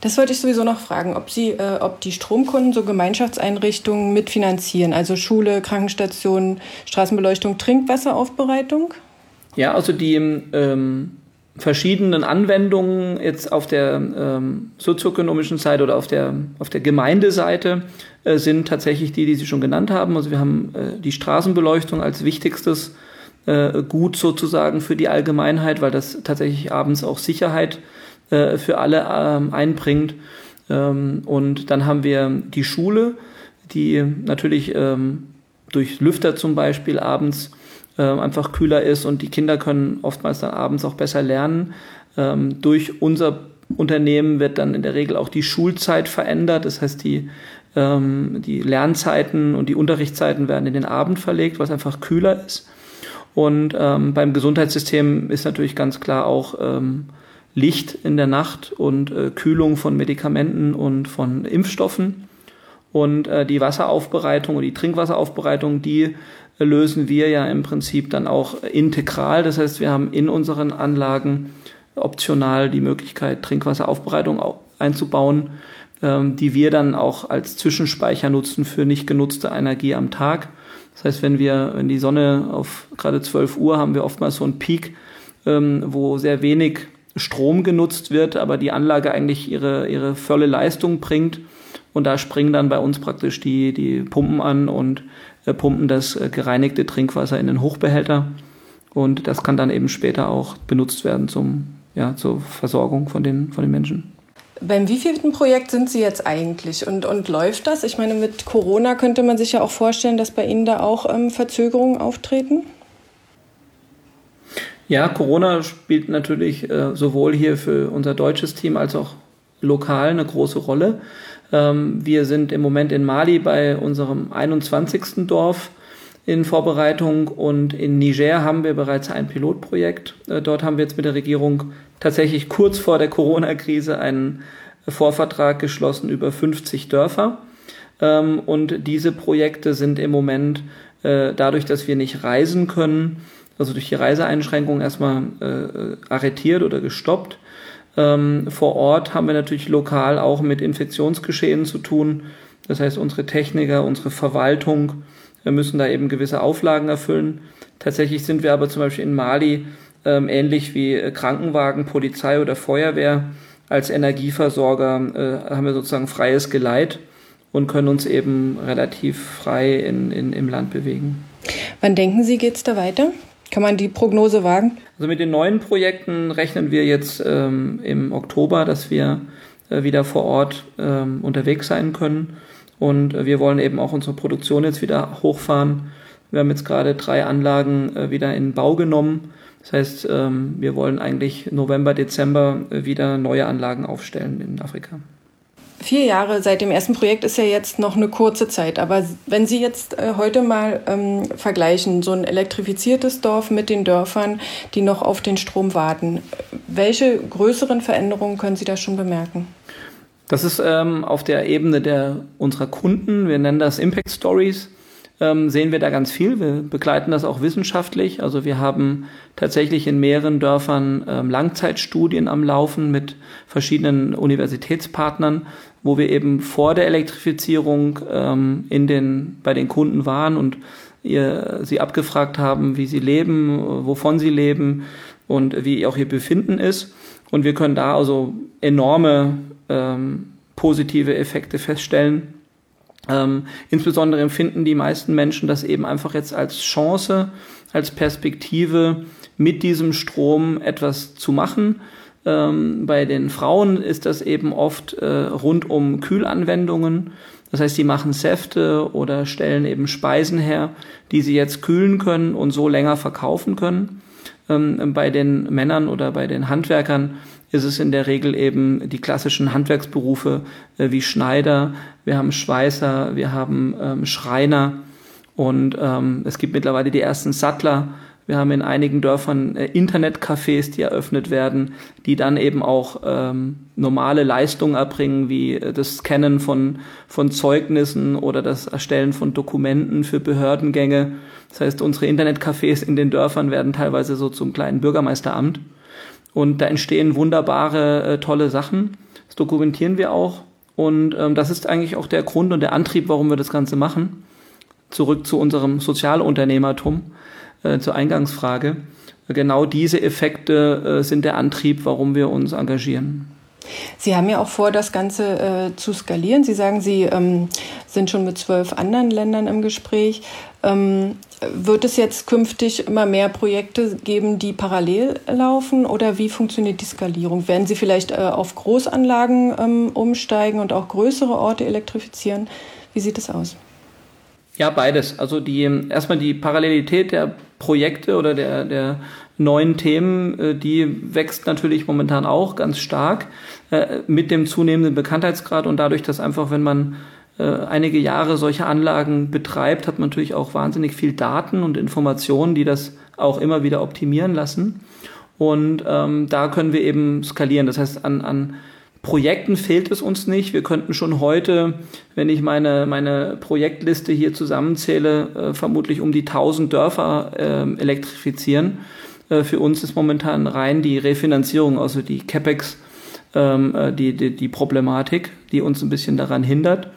Das wollte ich sowieso noch fragen, ob Sie, äh, ob die Stromkunden so Gemeinschaftseinrichtungen mitfinanzieren, also Schule, Krankenstationen, Straßenbeleuchtung, Trinkwasseraufbereitung?
Ja, also die ähm, verschiedenen Anwendungen jetzt auf der ähm, sozioökonomischen Seite oder auf der, auf der Gemeindeseite äh, sind tatsächlich die, die Sie schon genannt haben. Also wir haben äh, die Straßenbeleuchtung als wichtigstes äh, gut sozusagen für die Allgemeinheit, weil das tatsächlich abends auch Sicherheit äh, für alle ähm, einbringt. Ähm, und dann haben wir die Schule, die natürlich ähm, durch Lüfter zum Beispiel abends äh, einfach kühler ist und die Kinder können oftmals dann abends auch besser lernen. Ähm, durch unser Unternehmen wird dann in der Regel auch die Schulzeit verändert. Das heißt, die, ähm, die Lernzeiten und die Unterrichtszeiten werden in den Abend verlegt, was einfach kühler ist. Und ähm, beim Gesundheitssystem ist natürlich ganz klar auch ähm, Licht in der Nacht und äh, Kühlung von Medikamenten und von Impfstoffen. Und äh, die Wasseraufbereitung und die Trinkwasseraufbereitung, die äh, lösen wir ja im Prinzip dann auch integral. Das heißt, wir haben in unseren Anlagen optional die Möglichkeit, Trinkwasseraufbereitung einzubauen, ähm, die wir dann auch als Zwischenspeicher nutzen für nicht genutzte Energie am Tag. Das heißt, wenn wir, wenn die Sonne auf gerade 12 Uhr haben wir oftmals so einen Peak, ähm, wo sehr wenig Strom genutzt wird, aber die Anlage eigentlich ihre, ihre volle Leistung bringt. Und da springen dann bei uns praktisch die, die Pumpen an und äh, pumpen das äh, gereinigte Trinkwasser in den Hochbehälter. Und das kann dann eben später auch benutzt werden zum, ja, zur Versorgung von den, von den Menschen.
Beim wievielten Projekt sind Sie jetzt eigentlich und, und läuft das? Ich meine, mit Corona könnte man sich ja auch vorstellen, dass bei Ihnen da auch ähm, Verzögerungen auftreten.
Ja, Corona spielt natürlich äh, sowohl hier für unser deutsches Team als auch lokal eine große Rolle. Ähm, wir sind im Moment in Mali bei unserem 21. Dorf in Vorbereitung und in Niger haben wir bereits ein Pilotprojekt. Äh, dort haben wir jetzt mit der Regierung tatsächlich kurz vor der Corona-Krise einen Vorvertrag geschlossen über 50 Dörfer. Ähm, und diese Projekte sind im Moment äh, dadurch, dass wir nicht reisen können, also durch die Reiseeinschränkungen erstmal äh, arretiert oder gestoppt. Ähm, vor Ort haben wir natürlich lokal auch mit Infektionsgeschehen zu tun. Das heißt, unsere Techniker, unsere Verwaltung müssen da eben gewisse Auflagen erfüllen. Tatsächlich sind wir aber zum Beispiel in Mali ähm, ähnlich wie äh, Krankenwagen, Polizei oder Feuerwehr als Energieversorger äh, haben wir sozusagen freies Geleit und können uns eben relativ frei in, in, im Land bewegen.
Wann denken Sie, geht es da weiter? Kann man die Prognose wagen?
Also mit den neuen Projekten rechnen wir jetzt ähm, im Oktober, dass wir äh, wieder vor Ort ähm, unterwegs sein können. Und äh, wir wollen eben auch unsere Produktion jetzt wieder hochfahren. Wir haben jetzt gerade drei Anlagen äh, wieder in Bau genommen. Das heißt, ähm, wir wollen eigentlich November, Dezember äh, wieder neue Anlagen aufstellen in Afrika.
Vier Jahre seit dem ersten Projekt ist ja jetzt noch eine kurze Zeit. Aber wenn Sie jetzt heute mal ähm, vergleichen, so ein elektrifiziertes Dorf mit den Dörfern, die noch auf den Strom warten, welche größeren Veränderungen können Sie da schon bemerken?
Das ist ähm, auf der Ebene der unserer Kunden, wir nennen das Impact Stories, ähm, sehen wir da ganz viel. Wir begleiten das auch wissenschaftlich. Also wir haben tatsächlich in mehreren Dörfern ähm, Langzeitstudien am Laufen mit verschiedenen Universitätspartnern, wo wir eben vor der Elektrifizierung ähm, in den, bei den Kunden waren und ihr, sie abgefragt haben, wie sie leben, wovon sie leben und wie auch ihr Befinden ist. Und wir können da also enorme ähm, positive Effekte feststellen. Ähm, insbesondere empfinden die meisten Menschen das eben einfach jetzt als Chance, als Perspektive, mit diesem Strom etwas zu machen. Ähm, bei den Frauen ist das eben oft äh, rund um Kühlanwendungen. Das heißt, die machen Säfte oder stellen eben Speisen her, die sie jetzt kühlen können und so länger verkaufen können. Ähm, bei den Männern oder bei den Handwerkern ist es in der Regel eben die klassischen Handwerksberufe äh, wie Schneider, wir haben Schweißer, wir haben ähm, Schreiner und ähm, es gibt mittlerweile die ersten Sattler. Wir haben in einigen Dörfern äh, Internetcafés, die eröffnet werden, die dann eben auch ähm, normale Leistungen erbringen, wie äh, das Scannen von, von Zeugnissen oder das Erstellen von Dokumenten für Behördengänge. Das heißt, unsere Internetcafés in den Dörfern werden teilweise so zum kleinen Bürgermeisteramt. Und da entstehen wunderbare, äh, tolle Sachen. Das dokumentieren wir auch. Und ähm, das ist eigentlich auch der Grund und der Antrieb, warum wir das Ganze machen. Zurück zu unserem Sozialunternehmertum, äh, zur Eingangsfrage. Genau diese Effekte äh, sind der Antrieb, warum wir uns engagieren.
Sie haben ja auch vor, das Ganze äh, zu skalieren. Sie sagen, Sie ähm, sind schon mit zwölf anderen Ländern im Gespräch. Ähm, wird es jetzt künftig immer mehr Projekte geben, die parallel laufen oder wie funktioniert die Skalierung? Werden Sie vielleicht äh, auf Großanlagen ähm, umsteigen und auch größere Orte elektrifizieren? Wie sieht es aus?
Ja, beides. Also die erstmal die Parallelität der Projekte oder der, der neuen Themen, äh, die wächst natürlich momentan auch ganz stark äh, mit dem zunehmenden Bekanntheitsgrad und dadurch, dass einfach, wenn man äh, einige Jahre solche Anlagen betreibt, hat man natürlich auch wahnsinnig viel Daten und Informationen, die das auch immer wieder optimieren lassen. Und ähm, da können wir eben skalieren. Das heißt, an, an Projekten fehlt es uns nicht. Wir könnten schon heute, wenn ich meine, meine Projektliste hier zusammenzähle, äh, vermutlich um die 1000 Dörfer äh, elektrifizieren. Äh, für uns ist momentan rein die Refinanzierung, also die CapEx, ähm, äh, die, die, die Problematik, die uns ein bisschen daran hindert.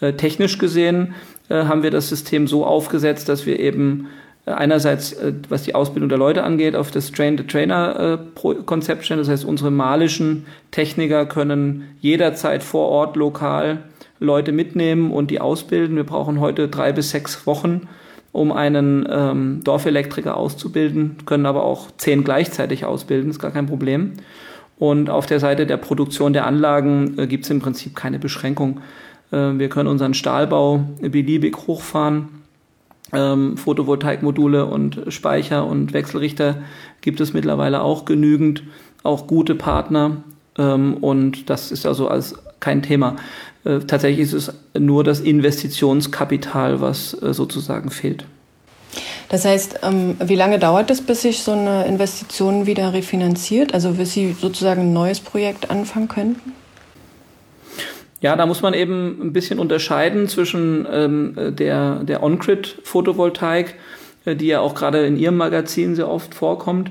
Äh, technisch gesehen äh, haben wir das System so aufgesetzt, dass wir eben einerseits, was die Ausbildung der Leute angeht, auf das Train-the-Trainer-Konzept stellen. Das heißt, unsere malischen Techniker können jederzeit vor Ort lokal Leute mitnehmen und die ausbilden. Wir brauchen heute drei bis sechs Wochen, um einen ähm, Dorfelektriker auszubilden, können aber auch zehn gleichzeitig ausbilden, ist gar kein Problem. Und auf der Seite der Produktion der Anlagen äh, gibt es im Prinzip keine Beschränkung. Äh, wir können unseren Stahlbau beliebig hochfahren. Ähm, Photovoltaikmodule und Speicher und Wechselrichter gibt es mittlerweile auch genügend, auch gute Partner. Ähm, und das ist also als kein Thema. Äh, tatsächlich ist es nur das Investitionskapital, was äh, sozusagen fehlt.
Das heißt, ähm, wie lange dauert es, bis sich so eine Investition wieder refinanziert? Also bis Sie sozusagen ein neues Projekt anfangen könnten?
Ja, da muss man eben ein bisschen unterscheiden zwischen ähm, der, der On-Grid-Photovoltaik, äh, die ja auch gerade in Ihrem Magazin sehr oft vorkommt.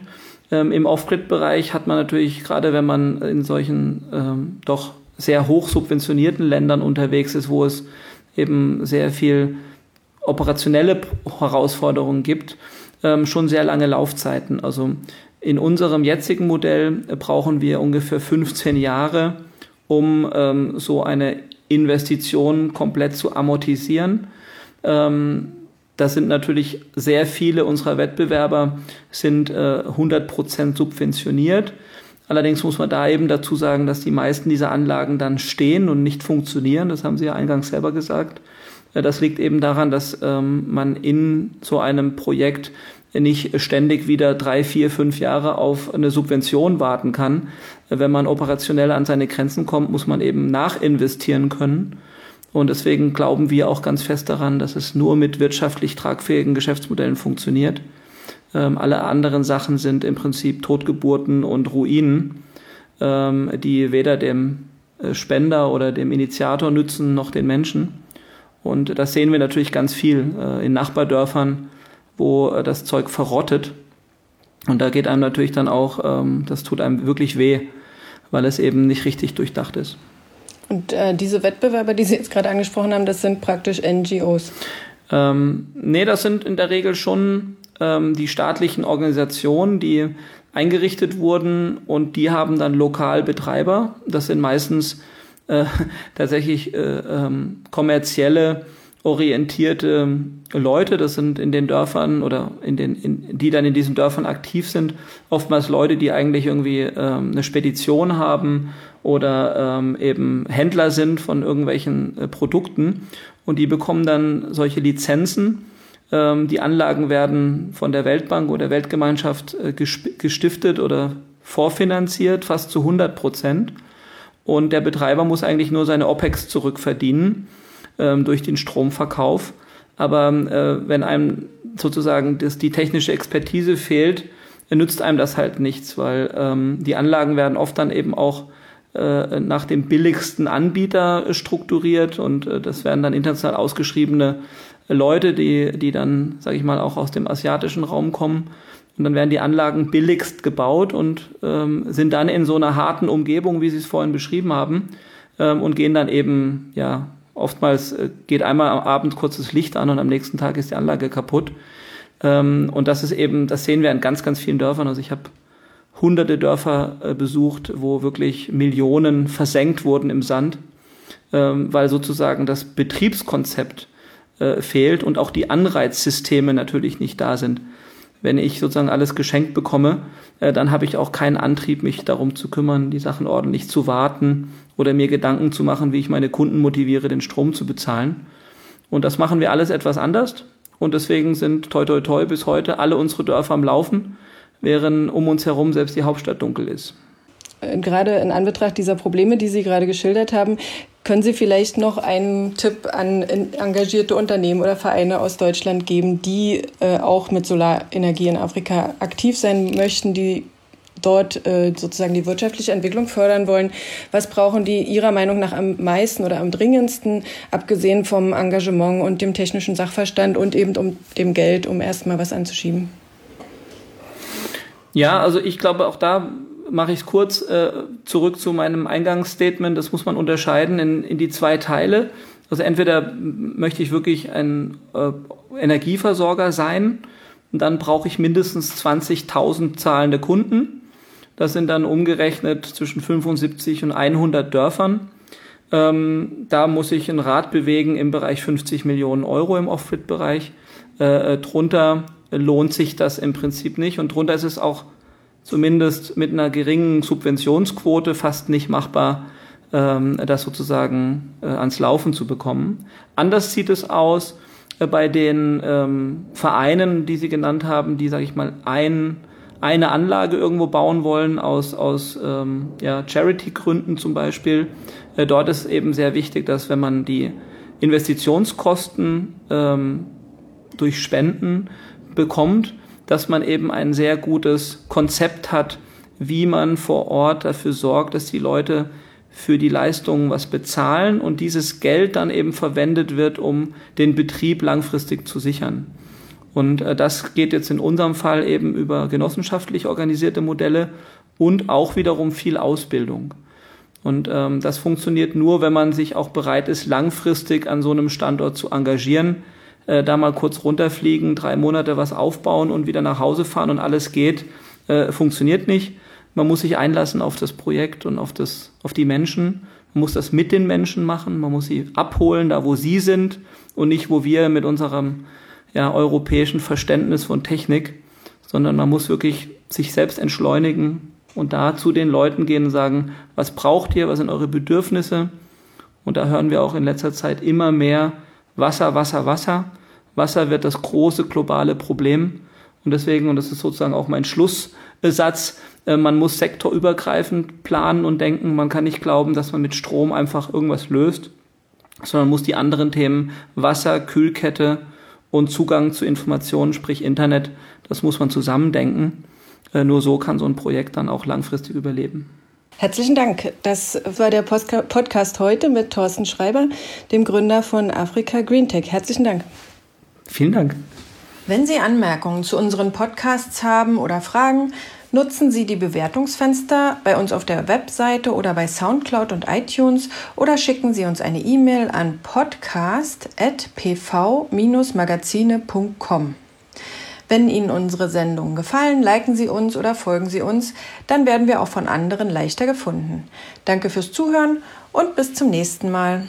Ähm, Im Off-Grid-Bereich hat man natürlich, gerade wenn man in solchen ähm, doch sehr hoch subventionierten Ländern unterwegs ist, wo es eben sehr viel operationelle Herausforderungen gibt, ähm, schon sehr lange Laufzeiten. Also in unserem jetzigen Modell brauchen wir ungefähr 15 Jahre, um ähm, so eine Investition komplett zu amortisieren. Ähm, das sind natürlich sehr viele unserer Wettbewerber sind äh, 100 Prozent subventioniert. Allerdings muss man da eben dazu sagen, dass die meisten dieser Anlagen dann stehen und nicht funktionieren. Das haben Sie ja eingangs selber gesagt. Äh, das liegt eben daran, dass ähm, man in so einem Projekt nicht ständig wieder drei, vier, fünf Jahre auf eine Subvention warten kann. Wenn man operationell an seine Grenzen kommt, muss man eben nachinvestieren können. Und deswegen glauben wir auch ganz fest daran, dass es nur mit wirtschaftlich tragfähigen Geschäftsmodellen funktioniert. Ähm, alle anderen Sachen sind im Prinzip Totgeburten und Ruinen, ähm, die weder dem äh, Spender oder dem Initiator nützen noch den Menschen. Und das sehen wir natürlich ganz viel äh, in Nachbardörfern, wo äh, das Zeug verrottet. Und da geht einem natürlich dann auch, ähm, das tut einem wirklich weh, weil es eben nicht richtig durchdacht ist.
Und äh, diese Wettbewerber, die Sie jetzt gerade angesprochen haben, das sind praktisch NGOs?
Ähm, nee, das sind in der Regel schon ähm, die staatlichen Organisationen, die eingerichtet wurden und die haben dann lokal Betreiber. Das sind meistens äh, tatsächlich äh, ähm, kommerzielle orientierte Leute, das sind in den Dörfern oder in den, in, die dann in diesen Dörfern aktiv sind, oftmals Leute, die eigentlich irgendwie ähm, eine Spedition haben oder ähm, eben Händler sind von irgendwelchen äh, Produkten und die bekommen dann solche Lizenzen. Ähm, die Anlagen werden von der Weltbank oder der Weltgemeinschaft äh, gestiftet oder vorfinanziert, fast zu 100 Prozent und der Betreiber muss eigentlich nur seine OPEX zurückverdienen ähm, durch den Stromverkauf. Aber äh, wenn einem sozusagen das, die technische Expertise fehlt, nützt einem das halt nichts, weil ähm, die Anlagen werden oft dann eben auch äh, nach dem billigsten Anbieter strukturiert und äh, das werden dann international ausgeschriebene Leute, die, die dann, sage ich mal, auch aus dem asiatischen Raum kommen und dann werden die Anlagen billigst gebaut und ähm, sind dann in so einer harten Umgebung, wie Sie es vorhin beschrieben haben, ähm, und gehen dann eben, ja, oftmals äh, geht einmal am Abend kurzes Licht an und am nächsten Tag ist die Anlage kaputt. Ähm, und das ist eben, das sehen wir in ganz, ganz vielen Dörfern. Also ich habe hunderte Dörfer äh, besucht, wo wirklich Millionen versenkt wurden im Sand, ähm, weil sozusagen das Betriebskonzept äh, fehlt und auch die Anreizsysteme natürlich nicht da sind wenn ich sozusagen alles geschenkt bekomme, äh, dann habe ich auch keinen Antrieb, mich darum zu kümmern, die Sachen ordentlich zu warten oder mir Gedanken zu machen, wie ich meine Kunden motiviere, den Strom zu bezahlen. Und das machen wir alles etwas anders. Und deswegen sind toi toi toi bis heute alle unsere Dörfer am Laufen, während um uns herum selbst die Hauptstadt dunkel ist.
Äh, gerade in Anbetracht dieser Probleme, die Sie gerade geschildert haben, können Sie vielleicht noch einen Tipp an engagierte Unternehmen oder Vereine aus Deutschland geben, die äh, auch mit Solarenergie in Afrika aktiv sein möchten, die dort äh, sozusagen die wirtschaftliche Entwicklung fördern wollen. Was brauchen die Ihrer Meinung nach am meisten oder am dringendsten, abgesehen vom Engagement und dem technischen Sachverstand und eben um dem Geld, um erstmal was anzuschieben?
Ja, also ich glaube, auch da mache ich es kurz äh, zurück zu meinem Eingangsstatement. Das muss man unterscheiden in, in die zwei Teile. Also entweder möchte ich wirklich ein äh, Energieversorger sein und dann brauche ich mindestens 20.000 zahlende Kunden. Das sind dann umgerechnet zwischen 75 und 100 Dörfern. Ähm, da muss ich ein Rad bewegen im Bereich 50 Millionen Euro im Off-Grid-Bereich. Äh, äh, drunter lohnt sich das im Prinzip nicht und drunter ist es auch zumindest mit einer geringen Subventionsquote fast nicht machbar, ähm, das sozusagen äh, ans Laufen zu bekommen. Anders sieht es aus äh, bei den ähm, Vereinen, die Sie genannt haben, die, sage ich mal, ein, eine Anlage irgendwo bauen wollen aus, aus ähm, ja, Charity-Gründen zum Beispiel. Äh, dort ist eben sehr wichtig, dass wenn man die Investitionskosten ähm, durch Spenden bekommt, dass man eben ein sehr gutes Konzept hat, wie man vor Ort dafür sorgt, dass die Leute für die Leistungen was bezahlen und dieses Geld dann eben verwendet wird, um den Betrieb langfristig zu sichern. Und äh, das geht jetzt in unserem Fall eben über genossenschaftlich organisierte Modelle und auch wiederum viel Ausbildung. Und ähm, das funktioniert nur, wenn man sich auch bereit ist, langfristig an so einem Standort zu engagieren, äh, da mal kurz runterfliegen, drei Monate was aufbauen und wieder nach Hause fahren und alles geht, äh, funktioniert nicht man muss sich einlassen auf das Projekt und auf, das, auf die Menschen. Man muss das mit den Menschen machen. Man muss sie abholen, da wo sie sind und nicht, wo wir mit unserem ja, europäischen Verständnis von Technik, sondern man muss wirklich sich selbst entschleunigen und da zu den Leuten gehen und sagen, was braucht ihr, was sind eure Bedürfnisse? Und da hören wir auch in letzter Zeit immer mehr Wasser, Wasser, Wasser. Wasser wird das große globale Problem. Und deswegen, und das ist sozusagen auch mein Schlusssatz, äh, man muss sektorübergreifend planen und denken. Man kann nicht glauben, dass man mit Strom einfach irgendwas löst, sondern muss die anderen Themen Wasser, Kühlkette und Zugang zu Informationen, sprich Internet, das muss man zusammendenken. Äh, nur so kann so ein Projekt dann auch langfristig überleben.
Herzlichen Dank. Das war der Podcast heute mit Thorsten Schreiber, dem Gründer von Afrika Green Tech. Herzlichen Dank.
Vielen Dank.
Wenn Sie Anmerkungen zu unseren Podcasts haben oder Fragen, Nutzen Sie die Bewertungsfenster bei uns auf der Webseite oder bei SoundCloud und iTunes oder schicken Sie uns eine E-Mail an podcast.pv-magazine.com. Wenn Ihnen unsere Sendungen gefallen, liken Sie uns oder folgen Sie uns, dann werden wir auch von anderen leichter gefunden. Danke fürs Zuhören und bis zum nächsten Mal.